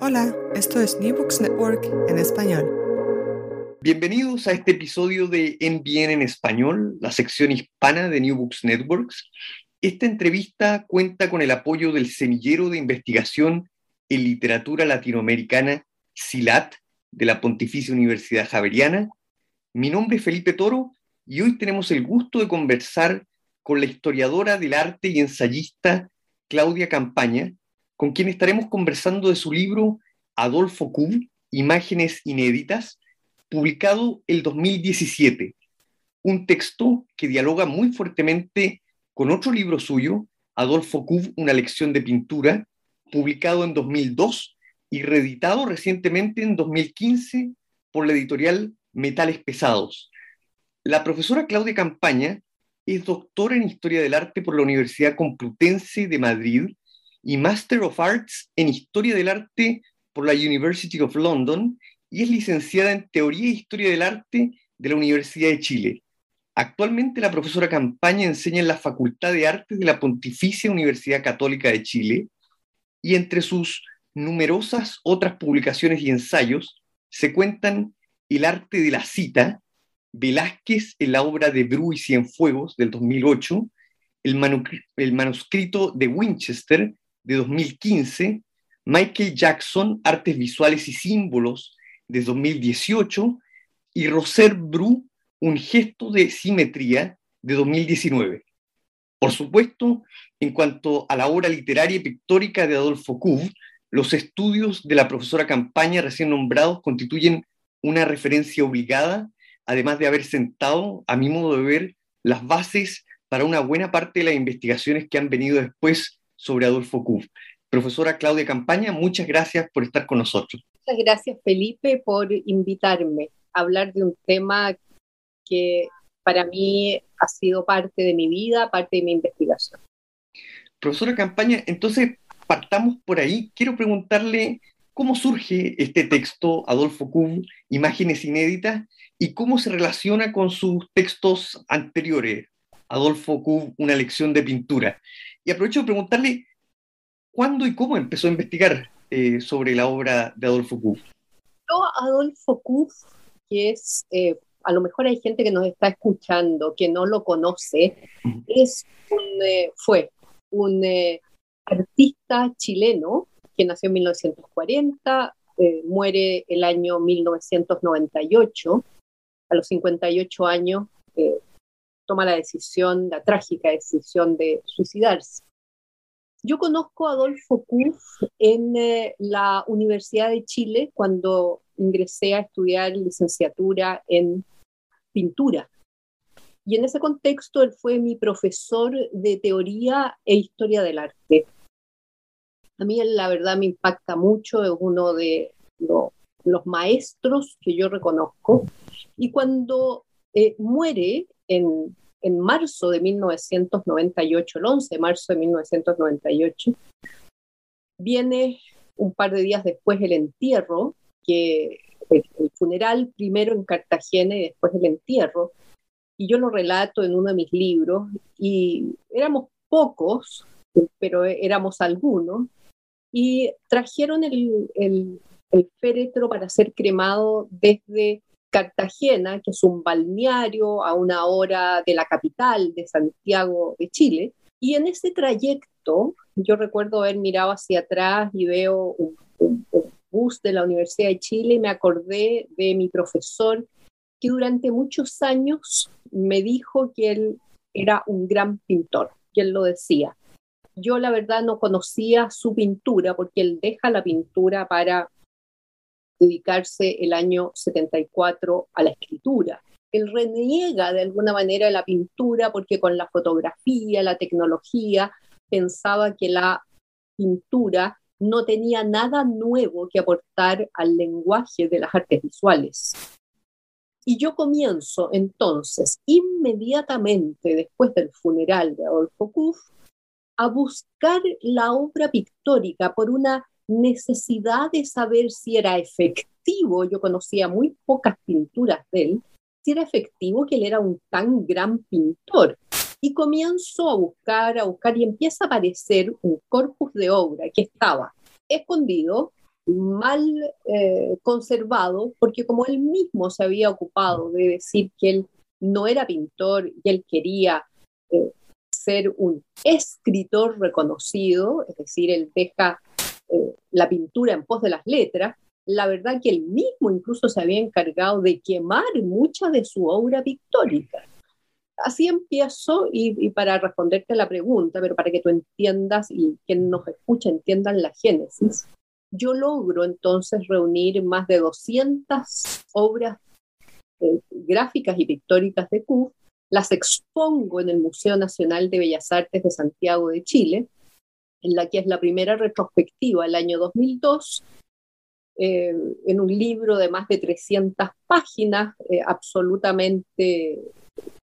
Hola, esto es New Books Network en español. Bienvenidos a este episodio de En Bien en Español, la sección hispana de New Books Networks. Esta entrevista cuenta con el apoyo del semillero de investigación en literatura latinoamericana SILAT de la Pontificia Universidad Javeriana. Mi nombre es Felipe Toro y hoy tenemos el gusto de conversar con la historiadora del arte y ensayista Claudia Campaña, con quien estaremos conversando de su libro Adolfo Kuhn, Imágenes Inéditas, publicado el 2017, un texto que dialoga muy fuertemente con otro libro suyo, Adolfo Kuhn, Una lección de pintura, publicado en 2002 y reeditado recientemente en 2015 por la editorial Metales Pesados. La profesora Claudia Campaña es doctora en Historia del Arte por la Universidad Complutense de Madrid y Master of Arts en Historia del Arte por la University of London y es licenciada en Teoría e Historia del Arte de la Universidad de Chile. Actualmente la profesora Campaña enseña en la Facultad de Artes de la Pontificia Universidad Católica de Chile y entre sus numerosas otras publicaciones y ensayos se cuentan El arte de la cita, Velázquez en la obra de Bru y Cienfuegos del 2008, el, el manuscrito de Winchester de 2015, Michael Jackson, Artes Visuales y Símbolos de 2018 y Roser Bru, Un gesto de simetría de 2019. Por supuesto, en cuanto a la obra literaria y pictórica de Adolfo Kuhn, los estudios de la profesora Campaña recién nombrados constituyen una referencia obligada, además de haber sentado, a mi modo de ver, las bases para una buena parte de las investigaciones que han venido después sobre Adolfo Kuhn. Profesora Claudia Campaña, muchas gracias por estar con nosotros. Muchas gracias, Felipe, por invitarme a hablar de un tema que para mí ha sido parte de mi vida, parte de mi investigación. Profesora Campaña, entonces partamos por ahí. Quiero preguntarle cómo surge este texto, Adolfo Kuhn, Imágenes Inéditas, y cómo se relaciona con sus textos anteriores, Adolfo Kuhn, Una lección de pintura. Y aprovecho de preguntarle cuándo y cómo empezó a investigar eh, sobre la obra de Adolfo Kuhn. Adolfo Kuhn, que es, eh, a lo mejor hay gente que nos está escuchando que no lo conoce, es eh, fue un artista chileno que nació en 1940, muere el año 1998, a los 58 años toma la decisión, la trágica decisión de suicidarse. Yo conozco a Adolfo Kuhn en eh, la Universidad de Chile cuando ingresé a estudiar licenciatura en pintura. Y en ese contexto él fue mi profesor de teoría e historia del arte. A mí la verdad me impacta mucho, es uno de los maestros que yo reconozco. Y cuando eh, muere en en marzo de 1998, el 11 de marzo de 1998, viene un par de días después el entierro, que el, funeral primero en Cartagena y después el entierro, y yo lo relato en uno de mis libros, y éramos pocos, pero éramos algunos, y trajeron el, el, el féretro para ser cremado desde Cartagena, que es un balneario a una hora de la capital de Santiago de Chile. Y en ese trayecto, yo recuerdo haber mirado hacia atrás y veo un, bus de la Universidad de Chile y me acordé de mi profesor que durante muchos años me dijo que él era un gran pintor, que él lo decía. Yo la verdad no conocía su pintura porque él deja la pintura para dedicarse el año 74 a la escritura. Él reniega de alguna manera la pintura porque con la fotografía, la tecnología, pensaba que la pintura no tenía nada nuevo que aportar al lenguaje de las artes visuales. Y yo comienzo entonces, inmediatamente después del funeral de Adolfo Kuff, a buscar la obra pictórica por una necesidad de saber si era efectivo, yo conocía muy pocas pinturas de él, si era efectivo que él era un tan gran pintor. Y comienzo a buscar, a buscar y empieza a aparecer un corpus de obra que estaba escondido, mal eh, conservado, porque como él mismo se había ocupado de decir que él no era pintor y él quería eh, ser un escritor reconocido, es decir, él deja eh, la pintura en pos de las letras, la verdad que él mismo incluso se había encargado de quemar mucha de su obra pictórica. Así empiezo y, para responderte a la pregunta, pero para que tú entiendas y quien nos escucha entiendan la génesis, yo logro entonces reunir más de 200 obras eh, gráficas y pictóricas de Kuf, las expongo en el Museo Nacional de Bellas Artes de Santiago de Chile, en la que es la primera retrospectiva el año 2002, eh, en un libro de más de 300 páginas, eh, absolutamente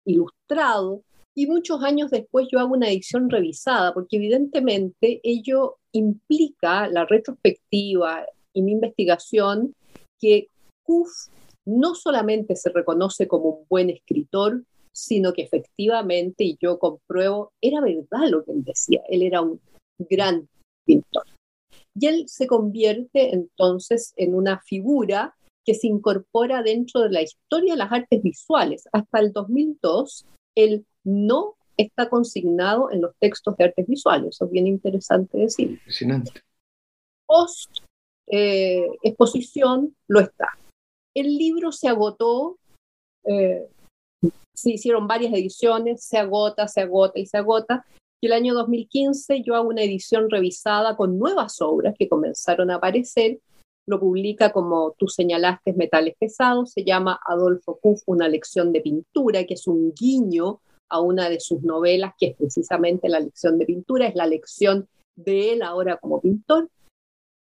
ilustrado, y muchos años después yo hago una edición revisada, porque evidentemente ello implica la retrospectiva y mi investigación que Kuf no solamente se reconoce como un buen escritor, sino que efectivamente, y yo compruebo, era verdad lo que él decía, él era un gran pintor. Y él se convierte entonces en una figura que se incorpora dentro de la historia de las artes visuales. Hasta el 2002, él no está consignado en los textos de artes visuales. Eso es bien interesante decir. Impresionante. Post eh, exposición lo está. El libro se agotó, eh, se hicieron varias ediciones, se agota, se agota y se agota. El año 2015 yo hago una edición revisada con nuevas obras que comenzaron a aparecer. Lo publica como tú señalaste, Metales Pesados. Se llama Adolfo Kuff, una lección de pintura, que es un guiño a una de sus novelas, que es precisamente la lección de pintura, es la lección de él ahora como pintor.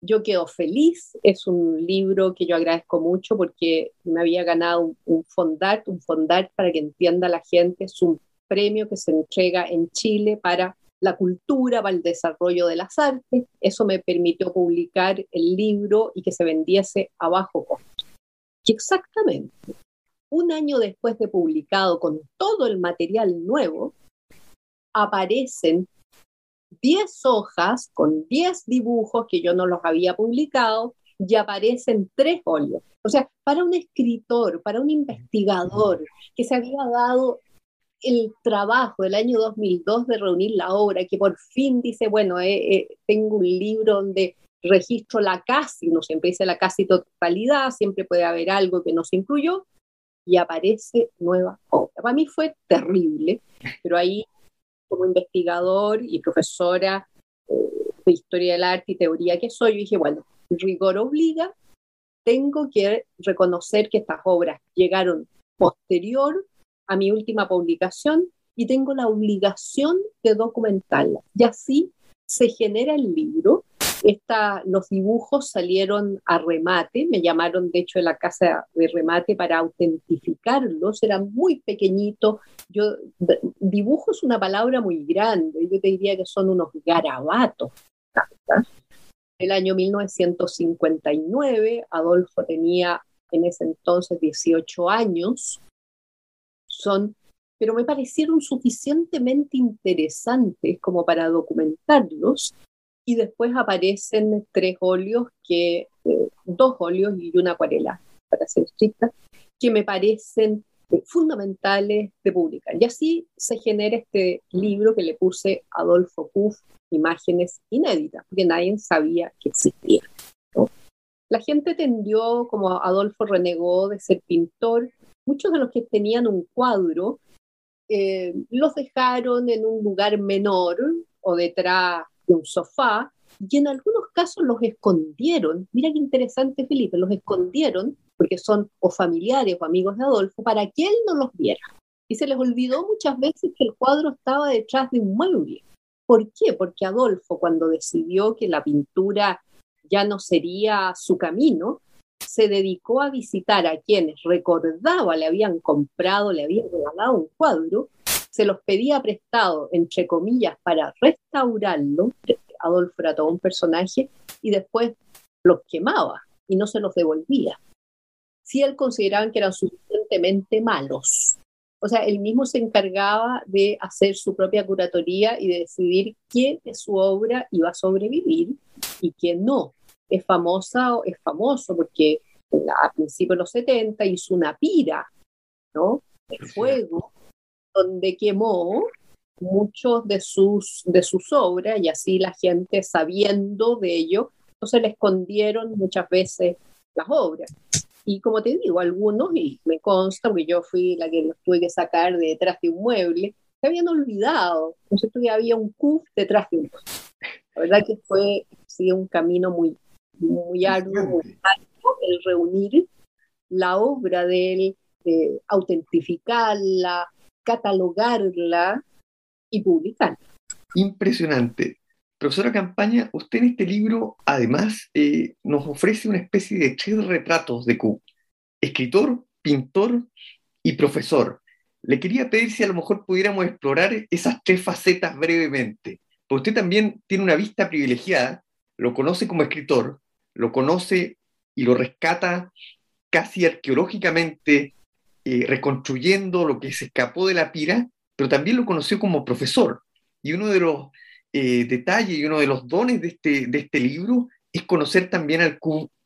Yo quedo feliz, es un libro que yo agradezco mucho porque me había ganado un, fondart, un fondart para que entienda la gente, es un premio que se entrega en Chile para la cultura, para el desarrollo de las artes. Eso me permitió publicar el libro y que se vendiese a bajo costo. Y exactamente un año después de publicado con todo el material nuevo, aparecen 10 hojas con 10 dibujos que yo no los había publicado y aparecen tres óleos. O sea, para un escritor, para un investigador que se había dado el trabajo del año 2002 de reunir la obra, que por fin dice, bueno, eh, eh, tengo un libro donde registro la casi, no siempre dice la casi totalidad, siempre puede haber algo que no se incluyó, y aparece nueva obra. Para mí fue terrible, pero ahí como investigador y profesora eh, de historia del arte y teoría que soy, yo dije, bueno, rigor obliga, tengo que reconocer que estas obras llegaron posterior a mi última publicación y tengo la obligación de documentarlas. Y así se genera el libro los dibujos salieron a remate, me llamaron de hecho de la casa de remate para autentificarlos, eran muy pequeñitos. Yo, dibujo es una palabra muy grande, yo te diría que son unos garabatos. El año 1959, Adolfo tenía en ese entonces 18 años, son, pero me parecieron suficientemente interesantes como para documentarlos y después aparecen tres óleos, que, eh, dos óleos y una acuarela, para ser estricta, que me parecen eh, fundamentales de publicar. Y así se genera este libro que le puse Adolfo Kuff, Imágenes Inéditas, porque nadie sabía que existía. La gente tendió, como Adolfo renegó de ser pintor, muchos de los que tenían un cuadro eh, los dejaron en un lugar menor o detrás de un sofá, y en algunos casos los escondieron. Mira qué interesante, Felipe, los escondieron porque son o familiares o amigos de Adolfo para que él no los viera. Y se les olvidó muchas veces que el cuadro estaba detrás de un mueble. ¿Por qué? Porque Adolfo, cuando decidió que la pintura ya no sería su camino, se dedicó a visitar a quienes recordaba le habían comprado, le habían regalado un cuadro se los pedía prestado, entre comillas, para restaurarlo. Adolfo era todo un personaje y después los quemaba y no se los devolvía. Si él consideraba que eran suficientemente malos. O sea, él mismo se encargaba de hacer su propia curatoría y de decidir quién de su obra iba a sobrevivir y quién no. es famosa, es famoso porque a principios de los 70 hizo una pira, ¿no? De fuego, donde quemó muchos de sus, de sus obras y así la gente sabiendo de ello, entonces le escondieron muchas veces las obras. Y como te digo, algunos, y me consta, porque yo fui la que los tuve que sacar de detrás de un mueble, se habían olvidado, no sé, que había un CUF detrás de un La verdad que fue sí, un camino muy, muy arduo, muy arduo, el reunir la obra de él, autentificarla, catalogarla y publicarla. Impresionante. Profesora Campaña, usted en este libro además eh, nos ofrece una especie de tres retratos de Q, escritor, pintor y profesor. Le quería pedir si a lo mejor pudiéramos explorar esas tres facetas brevemente, porque usted también tiene una vista privilegiada, lo conoce como escritor, lo conoce y lo rescata casi arqueológicamente, eh, reconstruyendo lo que se escapó de la pira, pero también lo conoció como profesor. Y uno de los eh, detalle y uno de los dones de este, de este libro es conocer también al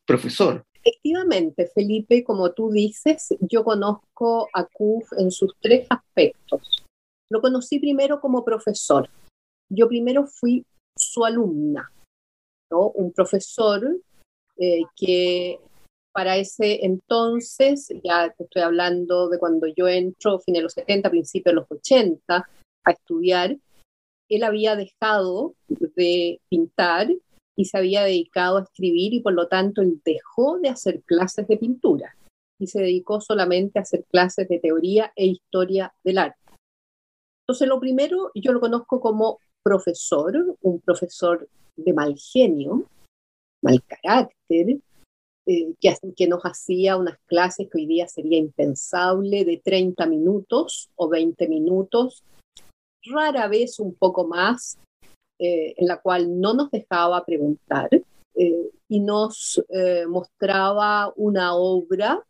profesor. Efectivamente, Felipe, como tú dices, yo conozco a CUF en sus tres aspectos. Lo conocí primero como profesor. Yo primero fui su alumna, ¿no? un profesor eh, que para ese entonces, ya te estoy hablando de cuando yo entro, fin de los 70, principios de los 80, a estudiar, él había dejado de pintar y se había dedicado a escribir y por lo tanto él dejó de hacer clases de pintura y se dedicó solamente a hacer clases de teoría e historia del arte. Entonces lo primero yo lo conozco como profesor, un profesor de mal genio, mal carácter, eh, que, que, nos hacía unas clases que hoy día sería impensable de 30 minutos o 20 minutos rara vez un poco más, eh, en la cual no nos dejaba preguntar eh, y nos eh, mostraba una obra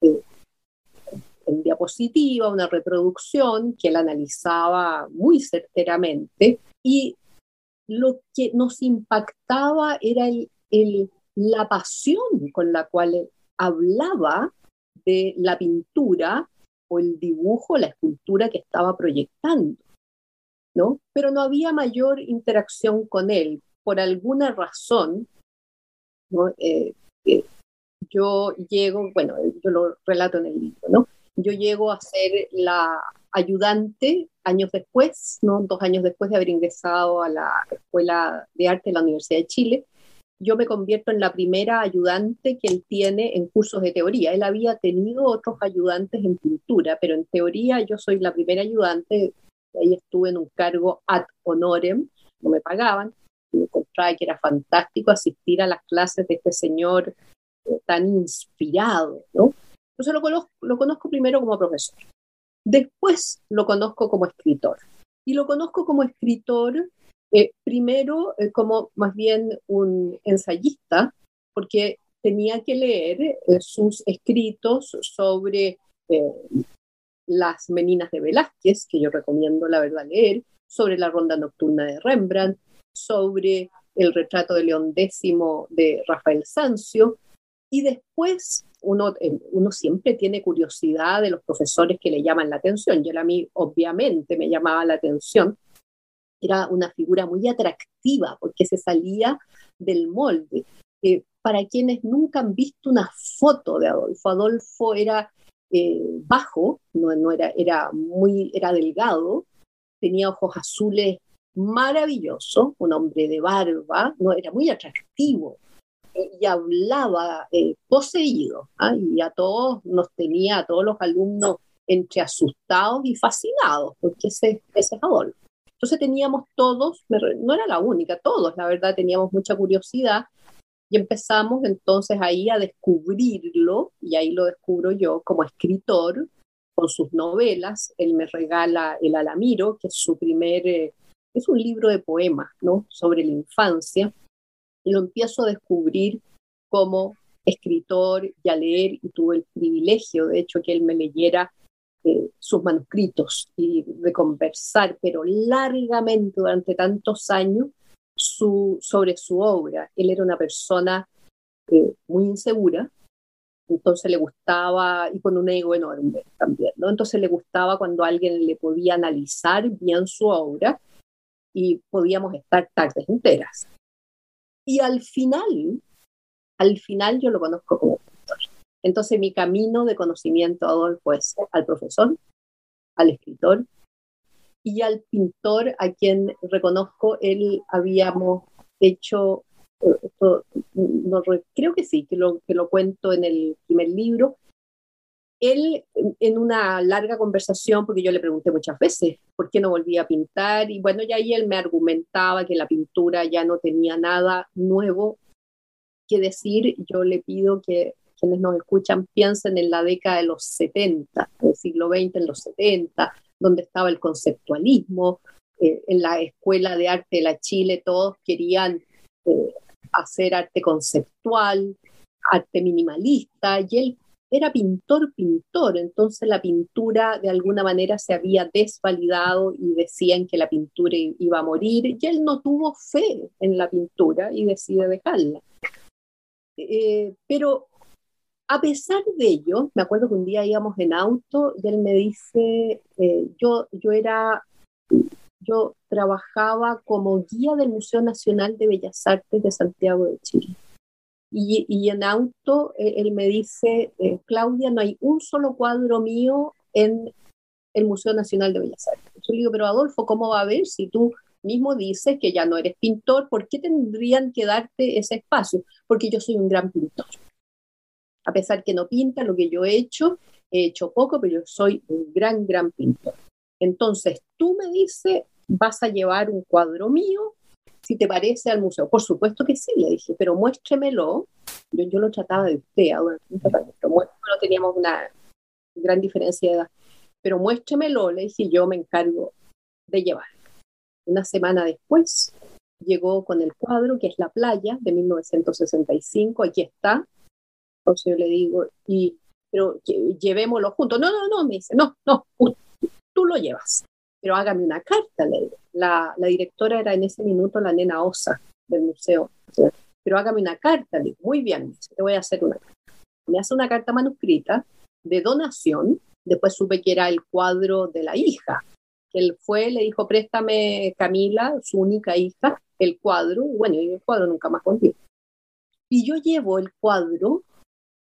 en diapositiva, una reproducción que él analizaba muy certeramente y lo que nos impactaba era el, la pasión con la cual hablaba de la pintura o el dibujo, la escultura que estaba proyectando. ¿No? Pero no había mayor interacción con él. Por alguna razón, eh, eh, yo llego, bueno, yo lo relato en el libro, ¿no? Yo llego a ser la ayudante años después, ¿no? Dos años después de haber ingresado a la Escuela de Arte de la Universidad de Chile, yo me convierto en la primera ayudante que él tiene en cursos de teoría. Él había tenido otros ayudantes en pintura, pero en teoría yo soy la primera ayudante ahí estuve en un cargo ad honorem, no me pagaban, y me encontraba que era fantástico asistir a las clases de este señor eh, tan inspirado, ¿no? Entonces lo conozco, lo conozco primero como profesor. Después lo conozco como escritor. Y lo conozco como escritor eh, primero eh, como más bien un ensayista, porque tenía que leer sus escritos sobre las Meninas de Velázquez, que yo recomiendo la verdad leer, sobre la Ronda Nocturna de Rembrandt, sobre el retrato de León X de Rafael Sancio, y después uno, eh, uno siempre tiene curiosidad de los profesores que le llaman la atención. Yo a mí obviamente me llamaba la atención. Era una figura muy atractiva porque se salía del molde. Eh, para quienes nunca han visto una foto de Adolfo, Adolfo era eh, bajo, no, era, muy, era delgado, tenía ojos azules maravilloso, un hombre de barba, no era muy atractivo eh, y hablaba eh, poseído ¿ah? y a todos nos tenía, a todos los alumnos entre asustados y fascinados, porque ese, ese es Adolfo. Entonces teníamos todos, no era la única, todos, la verdad, teníamos mucha curiosidad y empezamos entonces ahí a descubrirlo, y ahí lo descubro yo como escritor, con sus novelas. Él me regala El Alamiro, que es su primer, eh, es un libro de poemas, ¿no? Sobre la infancia. Y lo empiezo a descubrir como escritor y a leer, y tuve el privilegio, de hecho, que él me leyera eh, sus manuscritos y de conversar, pero largamente durante tantos años, su, sobre su obra. Él era una persona eh, muy insegura, entonces le gustaba, y con un ego enorme también, ¿no? Entonces le gustaba cuando alguien le podía analizar bien su obra y podíamos estar tardes enteras. Y al final, al final yo lo conozco como pintor. Entonces mi camino de conocimiento, Adolfo, es al profesor, al escritor y al pintor a quien reconozco, él habíamos hecho, eh, no, creo que sí, que lo, que lo cuento en el primer libro, él en una larga conversación, porque yo le pregunté muchas veces por qué no volvía a pintar, y bueno, ya ahí él me argumentaba que la pintura ya no tenía nada nuevo que decir, yo le pido que quienes nos escuchan piensen en la década de los 70, del siglo XX, en los 70, donde estaba el conceptualismo, eh, en la Escuela de Arte de la Chile todos querían eh, hacer arte conceptual, arte minimalista, y él era pintor, pintor, entonces la pintura de alguna manera se había desvalidado y decían que la pintura iba a morir, y él no tuvo fe en la pintura y decide dejarla. Eh, pero a pesar de ello, me acuerdo que un día íbamos en auto y él me dice, eh, yo, yo era, yo trabajaba como guía del Museo Nacional de Bellas Artes de Santiago de Chile. Y, y en auto eh, él me dice, eh, Claudia, no hay un solo cuadro mío en el Museo Nacional de Bellas Artes. Yo le digo, pero Adolfo, ¿cómo va a ver si tú mismo dices que ya no eres pintor? ¿Por qué tendrían que darte ese espacio? Porque yo soy un gran pintor a pesar que no pinta lo que yo he hecho, he hecho poco, pero yo soy un gran, gran pintor. Entonces, tú me dices, vas a llevar un cuadro mío, si te parece, al museo. Por supuesto que sí, le dije, pero muéstremelo. Yo, yo lo trataba de usted, ahora, pero no teníamos una gran diferencia de edad. Pero muéstremelo, le dije, yo me encargo de llevar. Una semana después llegó con el cuadro, que es La Playa, de 1965, aquí está, entonces yo le digo, y, pero llevémoslo juntos. No, no, no, me dice, no, no, tú lo llevas, pero hágame una carta. Le La, la directora era en ese minuto la nena Osa del museo. Pero hágame una carta. Le digo, muy bien, te voy a hacer una carta. Me hace una carta manuscrita de donación. Después supe que era el cuadro de la hija. Él fue, le dijo, préstame Camila, su única hija, el cuadro. Bueno, y el cuadro nunca más contigo. Y yo llevo el cuadro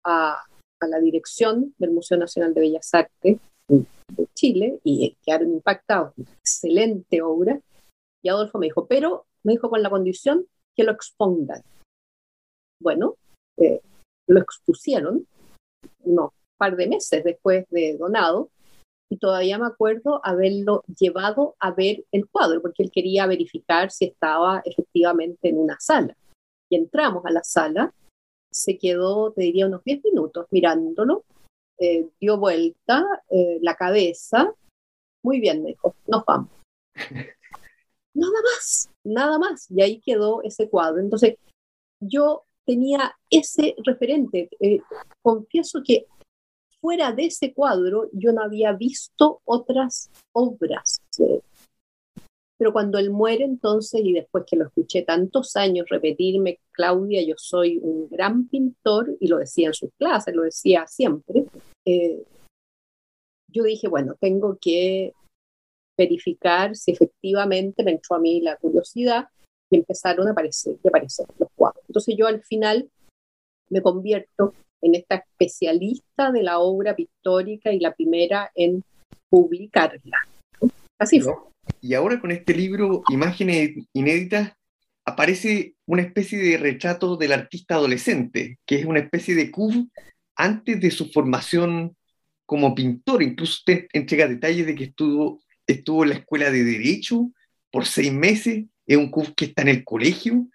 a, la dirección del Museo Nacional de Bellas Artes de Chile y quedaron impactados. Excelente obra. Y Adolfo me dijo, pero me dijo con la condición que lo expongan. Bueno, eh, lo expusieron unos par de meses después de donado y todavía me acuerdo haberlo llevado a ver el cuadro porque él quería verificar si estaba efectivamente en una sala. Y entramos a la sala se quedó, te diría, unos 10 minutos mirándolo, eh, dio vuelta eh, la cabeza, muy bien, me dijo, nos vamos. nada más, nada más. Y ahí quedó ese cuadro. Entonces, yo tenía ese referente. Eh, confieso que fuera de ese cuadro yo no había visto otras obras pero cuando él muere entonces, y después que lo escuché tantos años repetirme, Claudia, yo soy un gran pintor, y lo decía en sus clases, lo decía siempre, eh, yo dije, bueno, tengo que verificar si efectivamente me entró a mí la curiosidad y empezaron a aparecer, a aparecer los cuadros. Entonces yo al final me convierto en esta especialista de la obra pictórica y la primera en publicarla. Así fue. Y ahora con este libro, Imágenes Inéditas, aparece una especie de retrato del artista adolescente, que es una especie de cub antes de su formación como pintor. Incluso usted entrega detalles de que estuvo, estuvo en la escuela de Derecho por seis meses, es un cub que está en el colegio,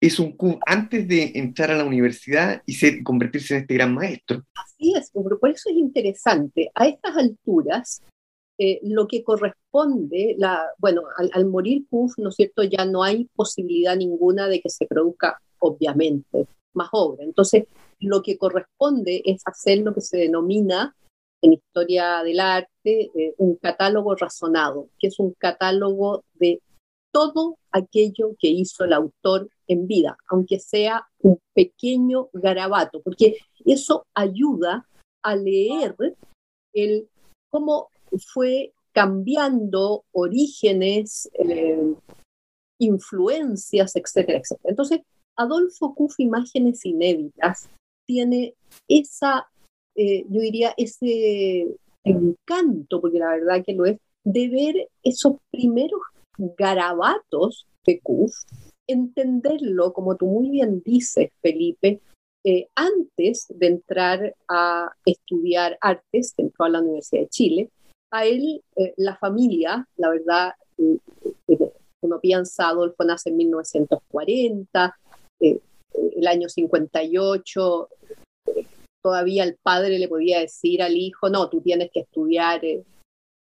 es un cub antes de entrar a la universidad y convertirse en este gran maestro. Así es, por eso es interesante. A estas alturas, eh, lo que corresponde, bueno, al, morir Puff, ¿no es cierto?, ya no hay posibilidad ninguna de que se produzca, obviamente, más obra. Entonces, lo que corresponde es hacer lo que se denomina en historia del arte eh, un catálogo razonado, que es un catálogo de todo aquello que hizo el autor en vida, aunque sea un pequeño garabato, porque eso ayuda a leer el, cómo fue cambiando orígenes, eh, influencias, etcétera, etcétera. Entonces, Adolfo Kuff, Imágenes Inéditas, tiene esa, eh, yo diría, ese encanto, porque la verdad que lo es, de ver esos primeros garabatos de Kuff, entenderlo, como tú muy bien dices, Felipe, eh, antes de entrar a estudiar artes, entró a la Universidad de Chile, a él, eh, la familia, la verdad, uno piensa, Adolfo nace en 1940, el año 58, todavía el padre le podía decir al hijo, no, tú tienes que estudiar eh,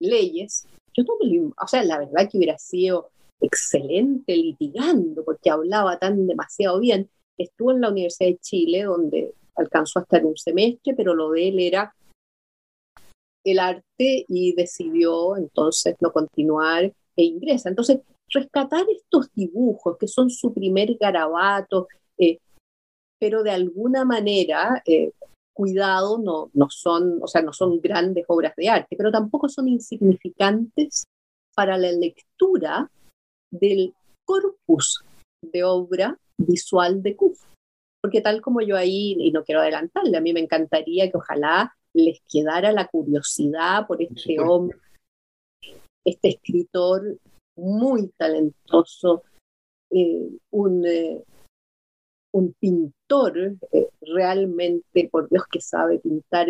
leyes. Yo no o sea, la verdad que hubiera sido excelente litigando porque hablaba tan demasiado bien. Estuvo en la Universidad de Chile donde alcanzó hasta en un semestre, pero lo de él era el arte y decidió entonces no continuar e ingresa. Entonces, rescatar estos dibujos que son su primer garabato, eh, pero de alguna manera, eh, cuidado, no, no, son, o sea, no son grandes obras de arte, pero tampoco son insignificantes para la lectura del corpus de obra visual de Kuf. Porque tal como yo ahí, y no quiero adelantarle, a mí me encantaría que ojalá les quedara la curiosidad por este hombre, este escritor muy talentoso, eh, un, eh, un pintor eh, realmente, por Dios que sabe pintar,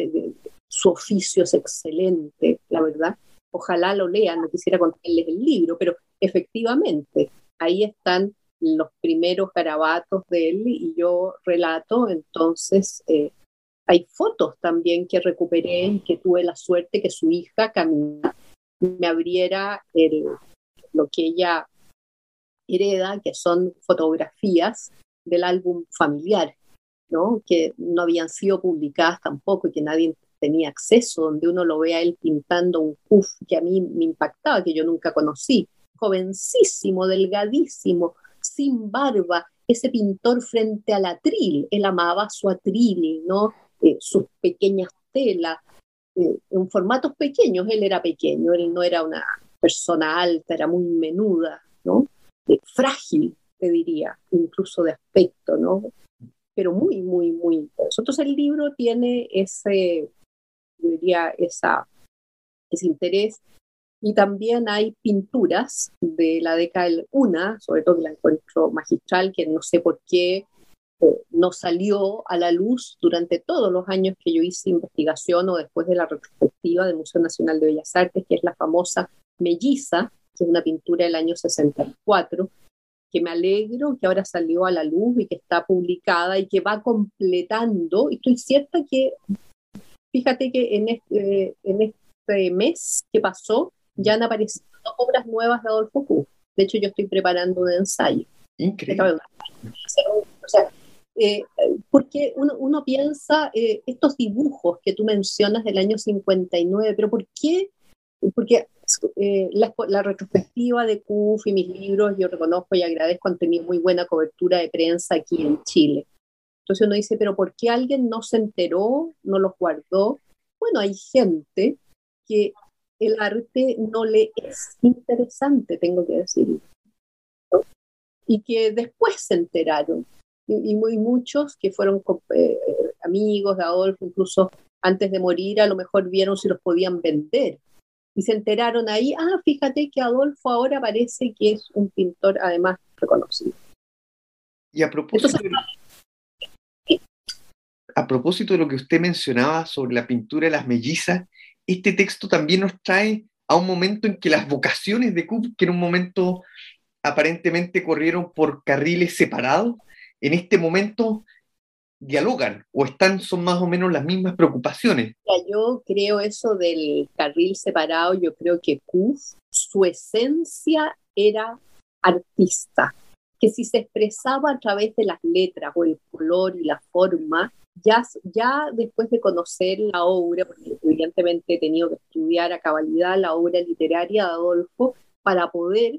su oficio es excelente, la verdad. Ojalá lo lean, no quisiera contarles el libro, pero efectivamente ahí están los primeros garabatos de él y yo relato, entonces hay fotos también que recuperé que tuve la suerte que su hija camina me abriera el, lo que ella hereda, que son fotografías del álbum familiar, ¿no? que no habían sido publicadas tampoco y que nadie tenía acceso, donde uno lo ve a él pintando un puff que a mí me impactaba, que yo nunca conocí, jovencísimo, delgadísimo, sin barba, ese pintor frente al atril, él amaba su atril, ¿no? Eh, sus pequeñas telas, eh, en formatos pequeños, él era pequeño, él no era una persona alta, era muy menuda, ¿no? frágil, te diría, incluso de aspecto, ¿no? Pero muy, muy, muy intenso. Entonces el libro tiene ese, diría, esa, ese interés. Y también hay pinturas de la década del una, sobre todo que la encuentro magistral, que no sé por qué eh, no salió a la luz durante todos los años que yo hice investigación o después de la retrospectiva del Museo Nacional de Bellas Artes, que es la famosa Melliza, que es una pintura del año 64, que me alegro que ahora salió a la luz y que está publicada y que va completando. Y estoy cierta que, fíjate que en este, en este mes que pasó ya han aparecido obras nuevas de Adolfo Kuh. De hecho, yo estoy preparando un ensayo. Increíble. O sea, eh, porque uno, uno piensa eh, estos dibujos que tú mencionas del año 59, pero ¿por qué? Porque eh, la, retrospectiva de CUF y mis libros, yo reconozco y agradezco, han tenido muy buena cobertura de prensa aquí en Chile. Entonces uno dice, pero ¿por qué alguien no se enteró, no los guardó? Bueno, hay gente que el arte no le es interesante, tengo que decir. Y que después se enteraron. Y, muy muchos que fueron eh, amigos de Adolfo, incluso antes de morir, a lo mejor vieron si los podían vender y se enteraron ahí, ah, fíjate que Adolfo ahora parece que es un pintor además reconocido. Y a propósito, de, a propósito de lo que usted mencionaba sobre la pintura de las mellizas, este texto también nos trae a un momento en que las vocaciones de Kup, que en un momento aparentemente corrieron por carriles separados, en este momento dialogan o están, son más o menos las mismas preocupaciones. Yo creo eso del carril separado, yo creo que Kuf, su esencia era artista, que si se expresaba a través de las letras o el color y la forma, ya, ya después de conocer la obra, porque evidentemente he tenido que estudiar a cabalidad la obra literaria de Adolfo, para poder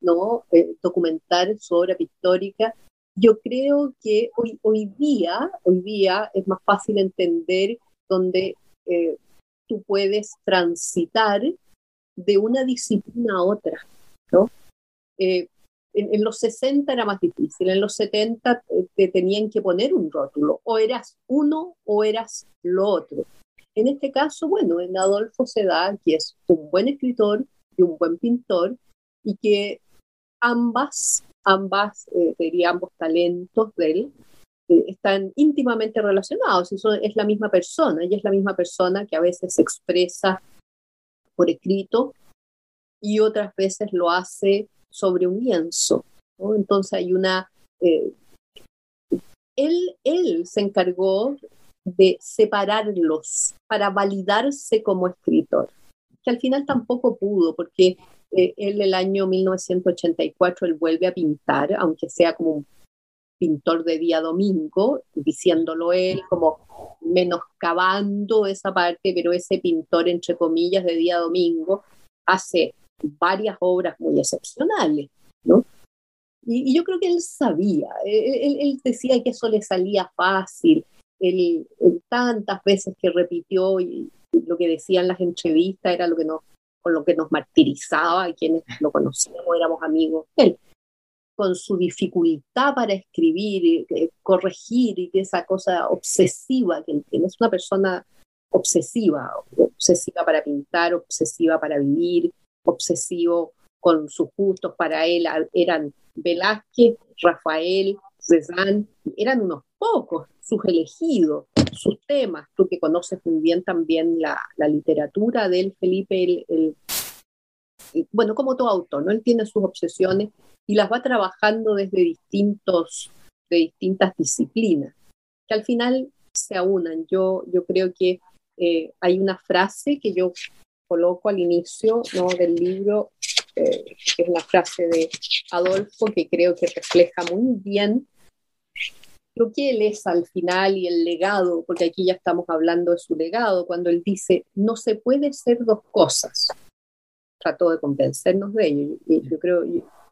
¿no? Eh, documentar su obra pictórica. Yo creo que hoy, día, hoy día es más fácil entender donde eh, tú puedes transitar de una disciplina a otra, ¿no? Eh, en, los 60 era más difícil, en los 70 te tenían que poner un rótulo, o eras uno o eras lo otro. En este caso, bueno, en Adolfo se que es un buen escritor y un buen pintor, y que ambas, ambas, eh, diría ambos talentos de él, eh, están íntimamente relacionados. Eso es la misma persona, y es la misma persona que a veces se expresa por escrito y otras veces lo hace sobre un lienzo. Entonces hay una... Eh, él, él se encargó de separarlos para validarse como escritor, que al final tampoco pudo, porque él el año 1984 él vuelve a pintar, aunque sea como un pintor de día domingo, diciéndolo él como menoscabando esa parte, pero ese pintor entre comillas de día domingo hace varias obras muy excepcionales, ¿no? Y, yo creo que él sabía, él, decía que eso le salía fácil, él, tantas veces que repitió y, lo que decían las entrevistas era lo que nos, con lo que nos martirizaba y quienes lo conocíamos éramos amigos él con su dificultad para escribir, eh, corregir y esa cosa obsesiva que él tiene. Es una persona obsesiva, obsesiva para pintar, obsesiva para vivir, obsesivo con sus gustos, para él eran Velázquez, Rafael, Cézanne, eran unos pocos sus elegidos, sus temas, tú que conoces muy bien también la, literatura de él, Felipe, el, bueno, como todo autor, ¿no? Él tiene sus obsesiones y las va trabajando desde distintos, de distintas disciplinas, que al final se aunan. Yo, yo creo que eh, hay una frase que yo coloco al inicio ¿no? del libro, eh, que es una frase de Adolfo que creo que refleja muy bien lo que él es al final y el legado, porque aquí ya estamos hablando de su legado, cuando él dice, no se puede ser dos cosas. Trató de convencernos de ello. Y yo creo,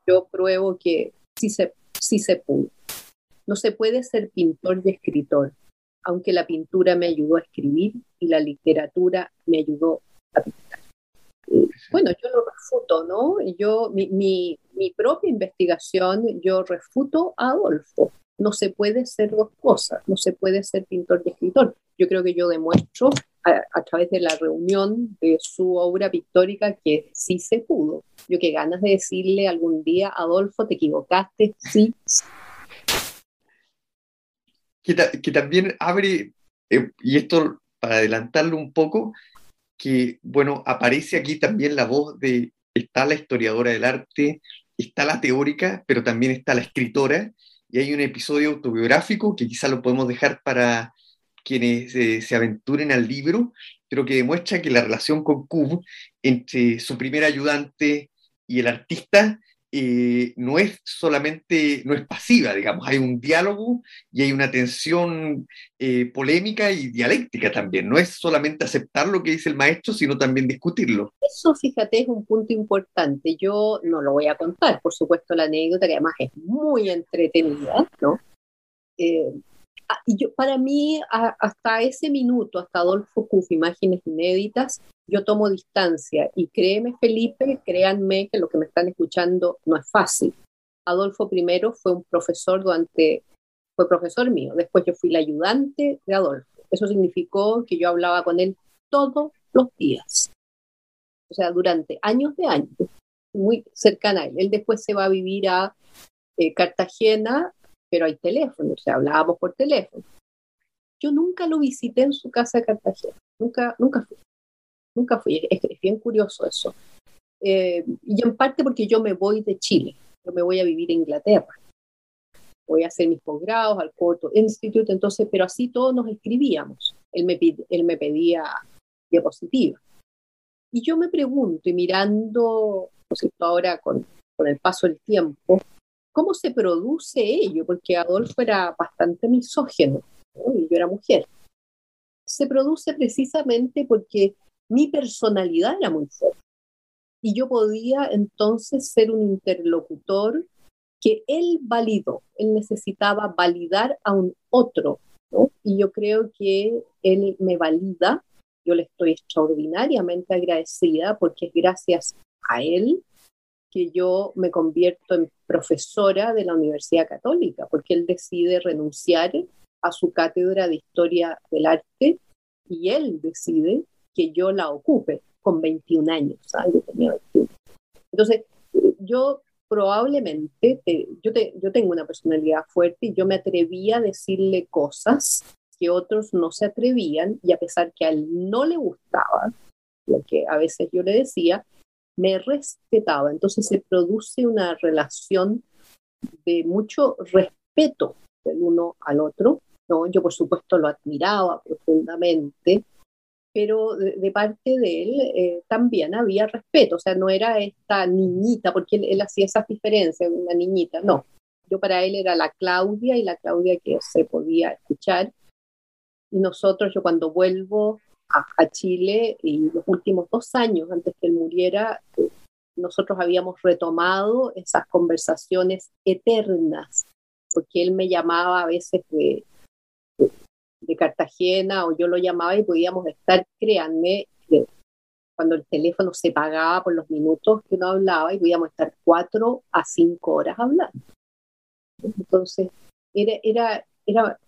yo pruebo que sí se, sí se pudo. No se puede ser pintor y escritor, aunque la pintura me ayudó a escribir y la literatura me ayudó bueno, yo lo refuto, ¿no? Yo, mi, mi, mi, propia investigación, yo refuto a Adolfo. No se puede ser dos cosas, no se puede ser pintor y escritor. Yo creo que yo demuestro a, través de la reunión de su obra pictórica que sí se pudo. Yo que ganas de decirle algún día, Adolfo, te equivocaste, sí. Que, que también abre, eh, y esto para adelantarlo un poco, que, bueno, aparece aquí también la voz de, está la historiadora del arte, está la teórica, pero también está la escritora, y hay un episodio autobiográfico que quizá lo podemos dejar para quienes eh, se aventuren al libro, pero que demuestra que la relación con Cub entre su primer ayudante y el artista eh, no es solamente, no es pasiva, digamos, hay un diálogo y hay una tensión eh, polémica y dialéctica también, no es solamente aceptar lo que dice el maestro, sino también discutirlo. Eso, fíjate, es un punto importante. Yo no lo voy a contar, por supuesto, la anécdota, que además es muy entretenida. Eh, ah, yo, para mí, hasta ese minuto, hasta Adolfo Kuff, Imágenes Inéditas, yo tomo distancia y créeme Felipe, créanme que lo que me están escuchando no es fácil. Adolfo primero fue un profesor durante, fue profesor mío, después yo fui la ayudante de Adolfo. Eso significó que yo hablaba con él todos los días, o sea, durante años de años, muy cercana a él. Él después se va a vivir a eh, Cartagena, pero hay teléfono, o sea, hablábamos por teléfono. Yo nunca lo visité en su casa de Cartagena, nunca, nunca fui. Nunca fui, es, bien curioso eso. Eh, y en parte porque yo me voy de Chile, yo me voy a vivir en Inglaterra. Voy a hacer mis posgrados al Porto Institute, entonces, pero así todos nos escribíamos. Él me, él me pedía diapositivas. Y yo me pregunto, y mirando, por cierto, ahora con, con el paso del tiempo, ¿cómo se produce ello? Porque Adolfo era bastante misógeno y yo era mujer. Se produce precisamente porque mi personalidad era muy fuerte. y yo podía entonces ser un interlocutor que él validó, él necesitaba validar a un otro. Y yo creo que él me valida, yo le estoy extraordinariamente agradecida porque es gracias a él que yo me convierto en profesora de la Universidad Católica, porque él decide renunciar a su cátedra de Historia del Arte y él decide que yo la ocupe con 21 años. ¿sabes? Entonces, yo probablemente, yo, yo tengo una personalidad fuerte y yo me atrevía a decirle cosas que otros no se atrevían y a pesar que a él no le gustaba lo que a veces yo le decía, me respetaba. Entonces se produce una relación de mucho respeto del uno al otro. ¿no? Yo por supuesto lo admiraba profundamente, pero de, parte de él eh, también había respeto, o sea, no era esta niñita, porque él, hacía esas diferencias, una niñita, no. Yo para él era la Claudia y la Claudia que se podía escuchar. Y nosotros, yo cuando vuelvo a, Chile y los últimos dos años antes que él muriera, eh, nosotros habíamos retomado esas conversaciones eternas, porque él me llamaba a veces de, de, Cartagena o yo lo llamaba y podíamos estar, créanme, cuando el teléfono se pagaba por los minutos que uno hablaba y podíamos estar cuatro a cinco horas hablando. Entonces, era, era, era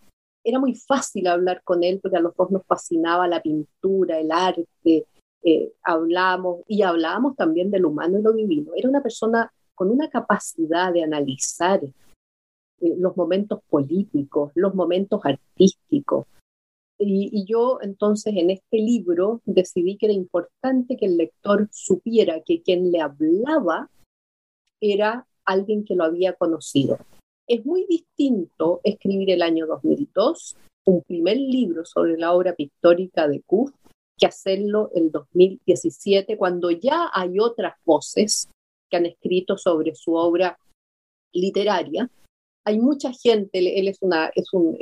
era muy fácil hablar con él porque a los dos nos fascinaba la pintura, el arte, eh, hablamos y hablábamos también del humano y lo divino. Era una persona con una capacidad de analizar los momentos políticos, los momentos artísticos. Y, yo entonces en este libro decidí que era importante que el lector supiera que quien le hablaba era alguien que lo había conocido. Es muy distinto escribir el año 2002 un primer libro sobre la obra pictórica de Kuf que hacerlo el 2017, cuando ya hay otras voces que han escrito sobre su obra literaria. Hay mucha gente, él es, una, es, un,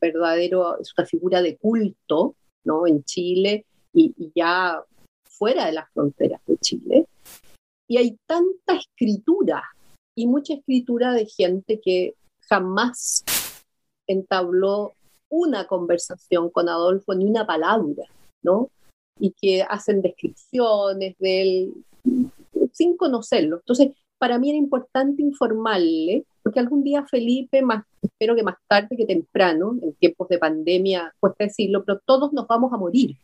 verdadero, es una figura de culto ¿no? en Chile y, y ya fuera de las fronteras de Chile. Y hay tanta escritura y mucha escritura de gente que jamás entabló una conversación con Adolfo, ni una palabra, ¿no? Y que hacen descripciones de él sin conocerlo. Entonces, para mí era importante informarle, porque algún día Felipe, más, espero que más tarde que temprano, en tiempos de pandemia, cuesta decirlo, pero todos nos vamos a morir.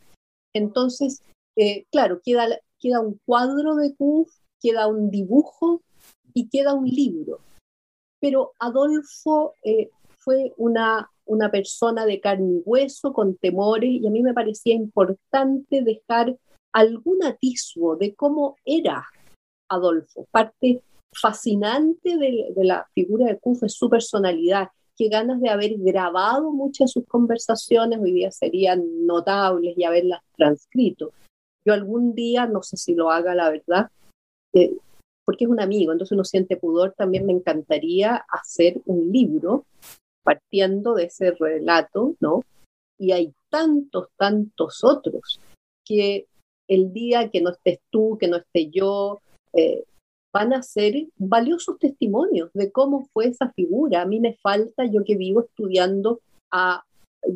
Entonces, eh, claro, queda, queda un cuadro de Kuf, queda un dibujo y queda un libro. Pero Adolfo eh, fue una, una persona de carne y hueso, con temores, y a mí me parecía importante dejar algún atisbo de cómo era Adolfo. Parte fascinante de, la figura de Kuf es su personalidad, qué ganas de haber grabado muchas de sus conversaciones, hoy día serían notables y haberlas transcrito. Yo algún día, no sé si lo haga la verdad, eh, porque es un amigo, entonces uno siente pudor, también me encantaría hacer un libro partiendo de ese relato, ¿no? Y hay tantos, tantos otros que el día que no estés tú, que no esté yo, eh, van a ser valiosos testimonios de cómo fue esa figura. A mí me falta, yo que vivo estudiando a,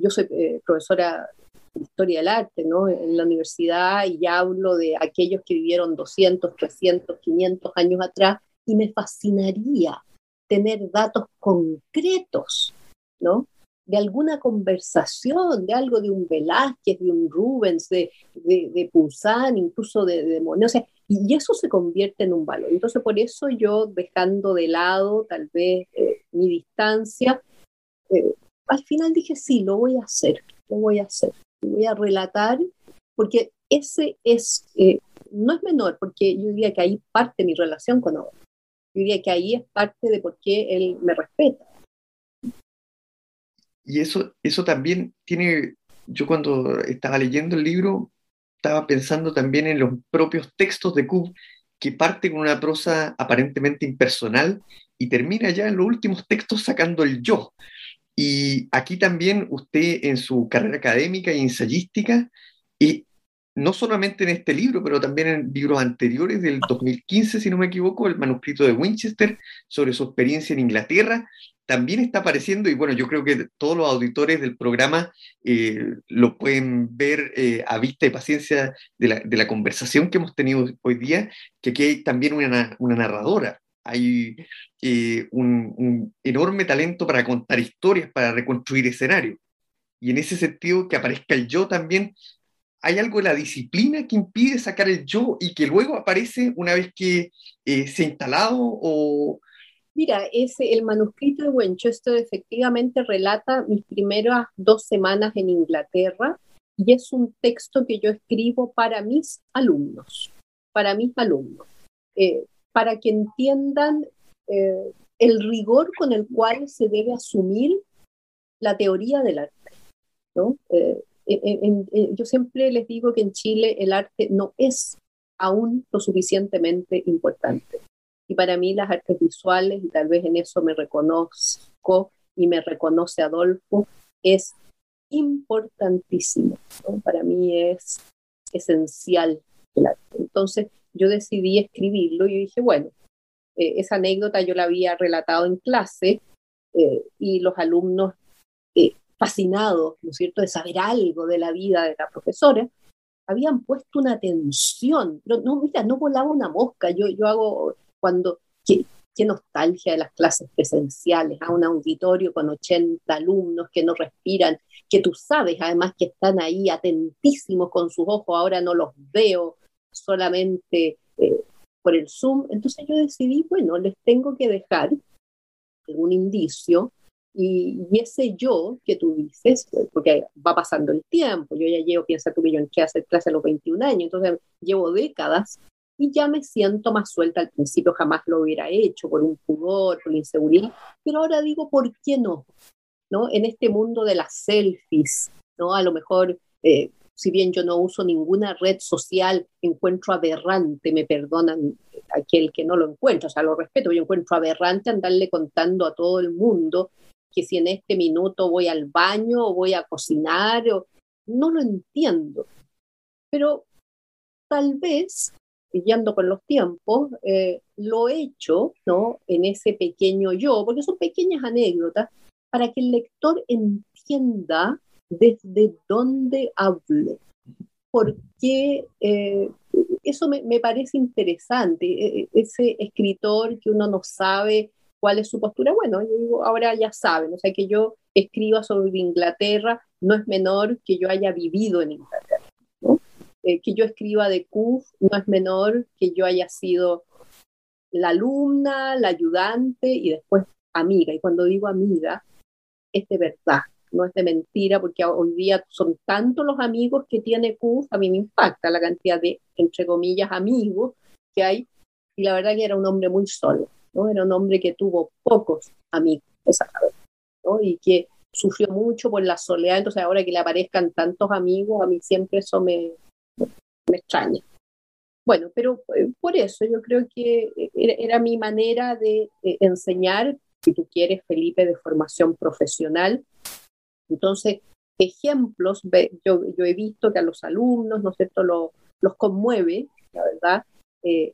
yo soy eh, profesora historia del arte, ¿no? En la universidad y hablo de aquellos que vivieron 200, 300, 500 años atrás y me fascinaría tener datos concretos, ¿no? De alguna conversación, de algo de un Velázquez, de un Rubens, de, de, de Poussin, incluso de, de Monet, y eso se convierte en un valor. Entonces, por eso yo, dejando de lado tal vez eh, mi distancia, eh, al final dije, sí, lo voy a hacer, lo voy a hacer voy a relatar, porque ese es, eh, no es menor, porque yo diría que ahí parte mi relación con él. Yo diría que ahí es parte de por qué él me respeta. Y eso, eso también tiene, yo cuando estaba leyendo el libro, estaba pensando también en los propios textos de Kub, que parte con una prosa aparentemente impersonal y termina ya en los últimos textos sacando el yo. Y aquí también usted en su carrera académica y ensayística y no solamente en este libro, pero también en libros anteriores del 2015, si no me equivoco, el manuscrito de Winchester sobre su experiencia en Inglaterra, también está apareciendo, y bueno, yo creo que todos los auditores del programa eh, lo pueden ver eh, a vista y paciencia de la, conversación que hemos tenido hoy día, que aquí hay también una, narradora, hay eh, un, un, enorme talento para contar historias, para reconstruir escenarios. Y en ese sentido, que aparezca el yo también, hay algo de la disciplina que impide sacar el yo y que luego aparece una vez que se ha instalado o Mira, ese, el manuscrito de Winchester efectivamente relata mis primeras dos semanas en Inglaterra y es un texto que yo escribo para mis alumnos, para mis alumnos, eh, para que entiendan eh, el rigor con el cual se debe asumir la teoría del arte. ¿no? Eh, yo siempre les digo que en Chile el arte no es aún lo suficientemente importante. Y para mí las artes visuales, y tal vez en eso me reconozco y me reconoce Adolfo, es importantísimo. Para mí es esencial el arte. Entonces yo decidí escribirlo y dije, bueno, eh, esa anécdota yo la había relatado en clase eh, y los alumnos eh, fascinados, ¿no es cierto?, de saber algo de la vida de la profesora, habían puesto una atención, pero no, mira, no volaba una mosca, yo, yo hago cuando, qué, nostalgia de las clases presenciales, a un auditorio con 80 alumnos que no respiran, que tú sabes además que están ahí atentísimos con sus ojos, ahora no los veo solamente eh, por el Zoom. Entonces yo decidí, bueno, les tengo que dejar un indicio y, ese yo que tú dices, porque va pasando el tiempo, yo ya llevo, piensa tú que yo entré a hacer clase a los 21 años, entonces llevo décadas y ya me siento más suelta. Al principio jamás lo hubiera hecho por un pudor, por inseguridad, pero ahora digo, ¿por qué no? ¿No? En este mundo de las selfies, ¿no? A lo mejor, eh, si bien yo no uso ninguna red social, encuentro aberrante, me perdonan aquel que no lo encuentra, o sea, lo respeto, yo encuentro aberrante andarle contando a todo el mundo que si en este minuto voy al baño o voy a cocinar, o... no lo entiendo. Pero tal vez yendo con los tiempos, eh, lo he hecho ¿no? en ese pequeño yo, porque son pequeñas anécdotas, para que el lector entienda desde dónde hable. Porque eh, eso me, me, parece interesante, e, e, ese escritor que uno no sabe cuál es su postura, bueno, yo digo, ahora ya saben, o sea, que yo escriba sobre Inglaterra no es menor que yo haya vivido en Inglaterra. Eh, que yo escriba de CUF no es menor que yo haya sido la alumna, la ayudante y después amiga. Y cuando digo amiga, es de verdad, no es de mentira, porque hoy día son tantos los amigos que tiene CUF, a mí me impacta la cantidad de, entre comillas, amigos que hay. Y la verdad que era un hombre muy solo, ¿no? Era un hombre que tuvo pocos amigos, esa ¿no? Y que sufrió mucho por la soledad, entonces ahora que le aparezcan tantos amigos, a mí siempre eso me, me extraña. Bueno, pero eh, por eso yo creo que eh, era, mi manera de enseñar, si tú quieres, Felipe, de formación profesional. Entonces, ejemplos, yo, yo he visto que a los alumnos, ¿no es cierto?, los conmueve, la verdad, eh,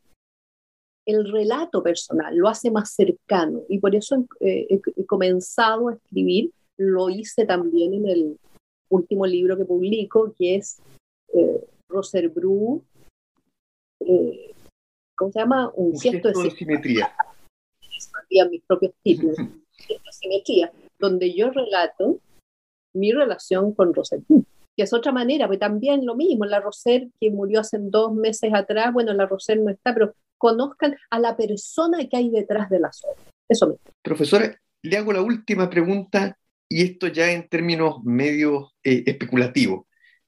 el relato personal, lo hace más cercano y por eso he, comenzado a escribir, lo hice también en el último libro que publico, que es Roser Bru, eh, ¿cómo se llama? Un, gesto, de, simetría. mis propios títulos, de simetría, donde yo relato mi relación con Roser Bru, que es otra manera, pues también lo mismo, la Roser que murió hace dos meses atrás, bueno, la Roser no está, pero conozcan a la persona que hay detrás de la obras. Eso mismo. Profesora, le hago la última pregunta y esto ya en términos medio eh, especulativos.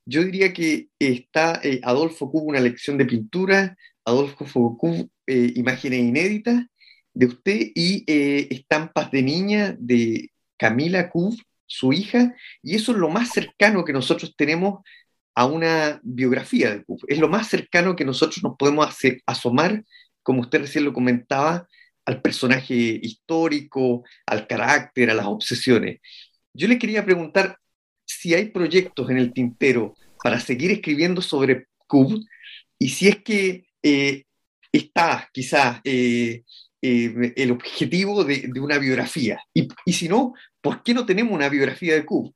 Yo diría que está eh, Adolfo Cub, una lección de pintura, Adolfo Cub, eh, imágenes inéditas de usted y eh, estampas de niña de Camila Cub, su hija, y eso es lo más cercano que nosotros tenemos a una biografía de Cub. Es lo más cercano que nosotros nos podemos hacer, asomar, como usted recién lo comentaba, al personaje histórico, al carácter, a las obsesiones. Yo le quería preguntar, si hay proyectos en el tintero para seguir escribiendo sobre Cub y si es que eh, está quizás eh, eh, el objetivo de, una biografía. Y, si no, ¿por qué no tenemos una biografía de Cub?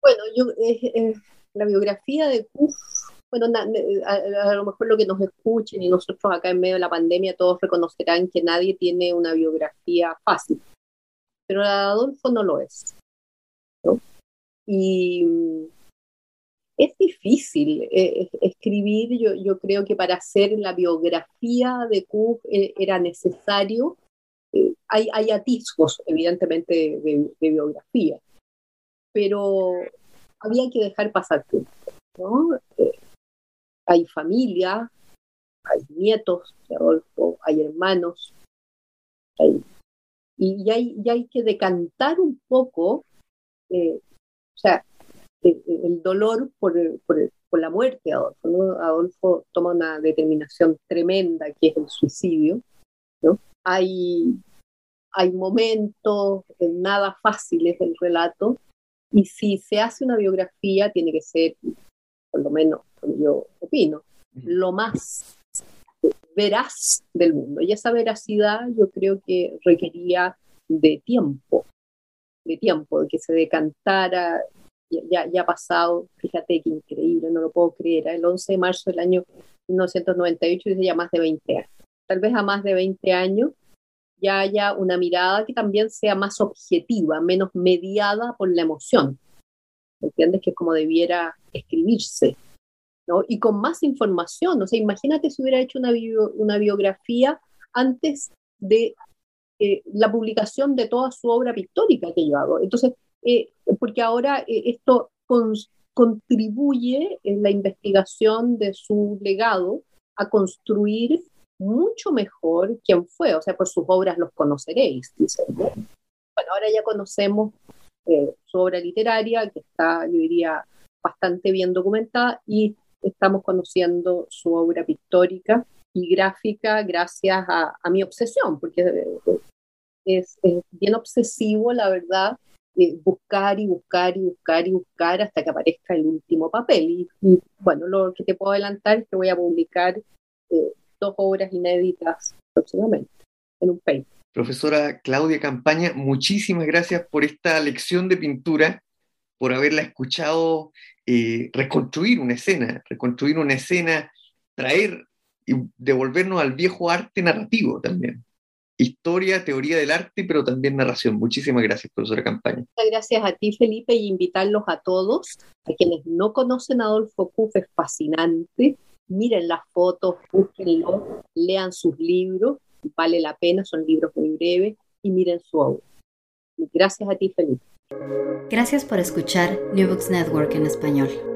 Bueno, yo, la biografía de Cub bueno, a, lo mejor lo que nos escuchen y nosotros acá en medio de la pandemia todos reconocerán que nadie tiene una biografía fácil, pero la de Adolfo no lo es. Y mm, es difícil eh, escribir, yo, yo, creo que para hacer la biografía de Cook eh, era necesario, eh, hay, hay, atisbos evidentemente de, biografía, pero había que dejar pasar tiempo. ¿no? hay familia, hay nietos hay hermanos, y, hay, hay, que decantar un poco, o sea, eh, eh, el, dolor por, por, por, la muerte de Adolfo. ¿no? Adolfo toma una determinación tremenda que es el suicidio. ¿no? Hay, hay momentos nada fáciles del relato, y si se hace una biografía, tiene que ser, por lo menos, yo opino, lo más veraz del mundo. Y esa veracidad yo creo que requería de tiempo, de tiempo, de que se decantara. Ya, ya ha pasado, fíjate qué increíble, no lo puedo creer, el 11 de marzo del año 1998, desde ya más de 20 años. Tal vez a más de 20 años ya haya una mirada que también sea más objetiva, menos mediada por la emoción. ¿Entiendes? Que es como debiera escribirse. Y con más información. O sea, imagínate si hubiera hecho una, una biografía antes de eh, la publicación de toda su obra pictórica que yo hago. Entonces, eh, porque ahora eh, esto contribuye en la investigación de su legado a construir mucho mejor quién fue, o sea, por sus obras los conoceréis, dice. Bueno, ahora ya conocemos su obra literaria, que está, yo diría, bastante bien documentada, y estamos conociendo su obra pictórica y gráfica gracias a, mi obsesión, porque es, bien obsesivo, la verdad, eh, buscar y buscar y buscar y buscar hasta que aparezca el último papel. Y, bueno, lo que te puedo adelantar es que voy a publicar eh, dos obras inéditas próximamente en un paper. Profesora Claudia Campaña, muchísimas gracias por esta lección de pintura, por haberla escuchado eh, reconstruir una escena, reconstruir una escena, traer y devolvernos al viejo arte narrativo también. Historia, teoría del arte, pero también narración. Muchísimas gracias, profesora Campaña. Muchas gracias a ti, Felipe, y invitarlos a todos, a quienes no conocen a Adolfo Kuff, es fascinante. Miren las fotos, búsquenlo, lean sus libros, vale la pena, son libros muy breves, y miren su obra. Gracias a ti, Felipe. Gracias por escuchar New Books Network en español.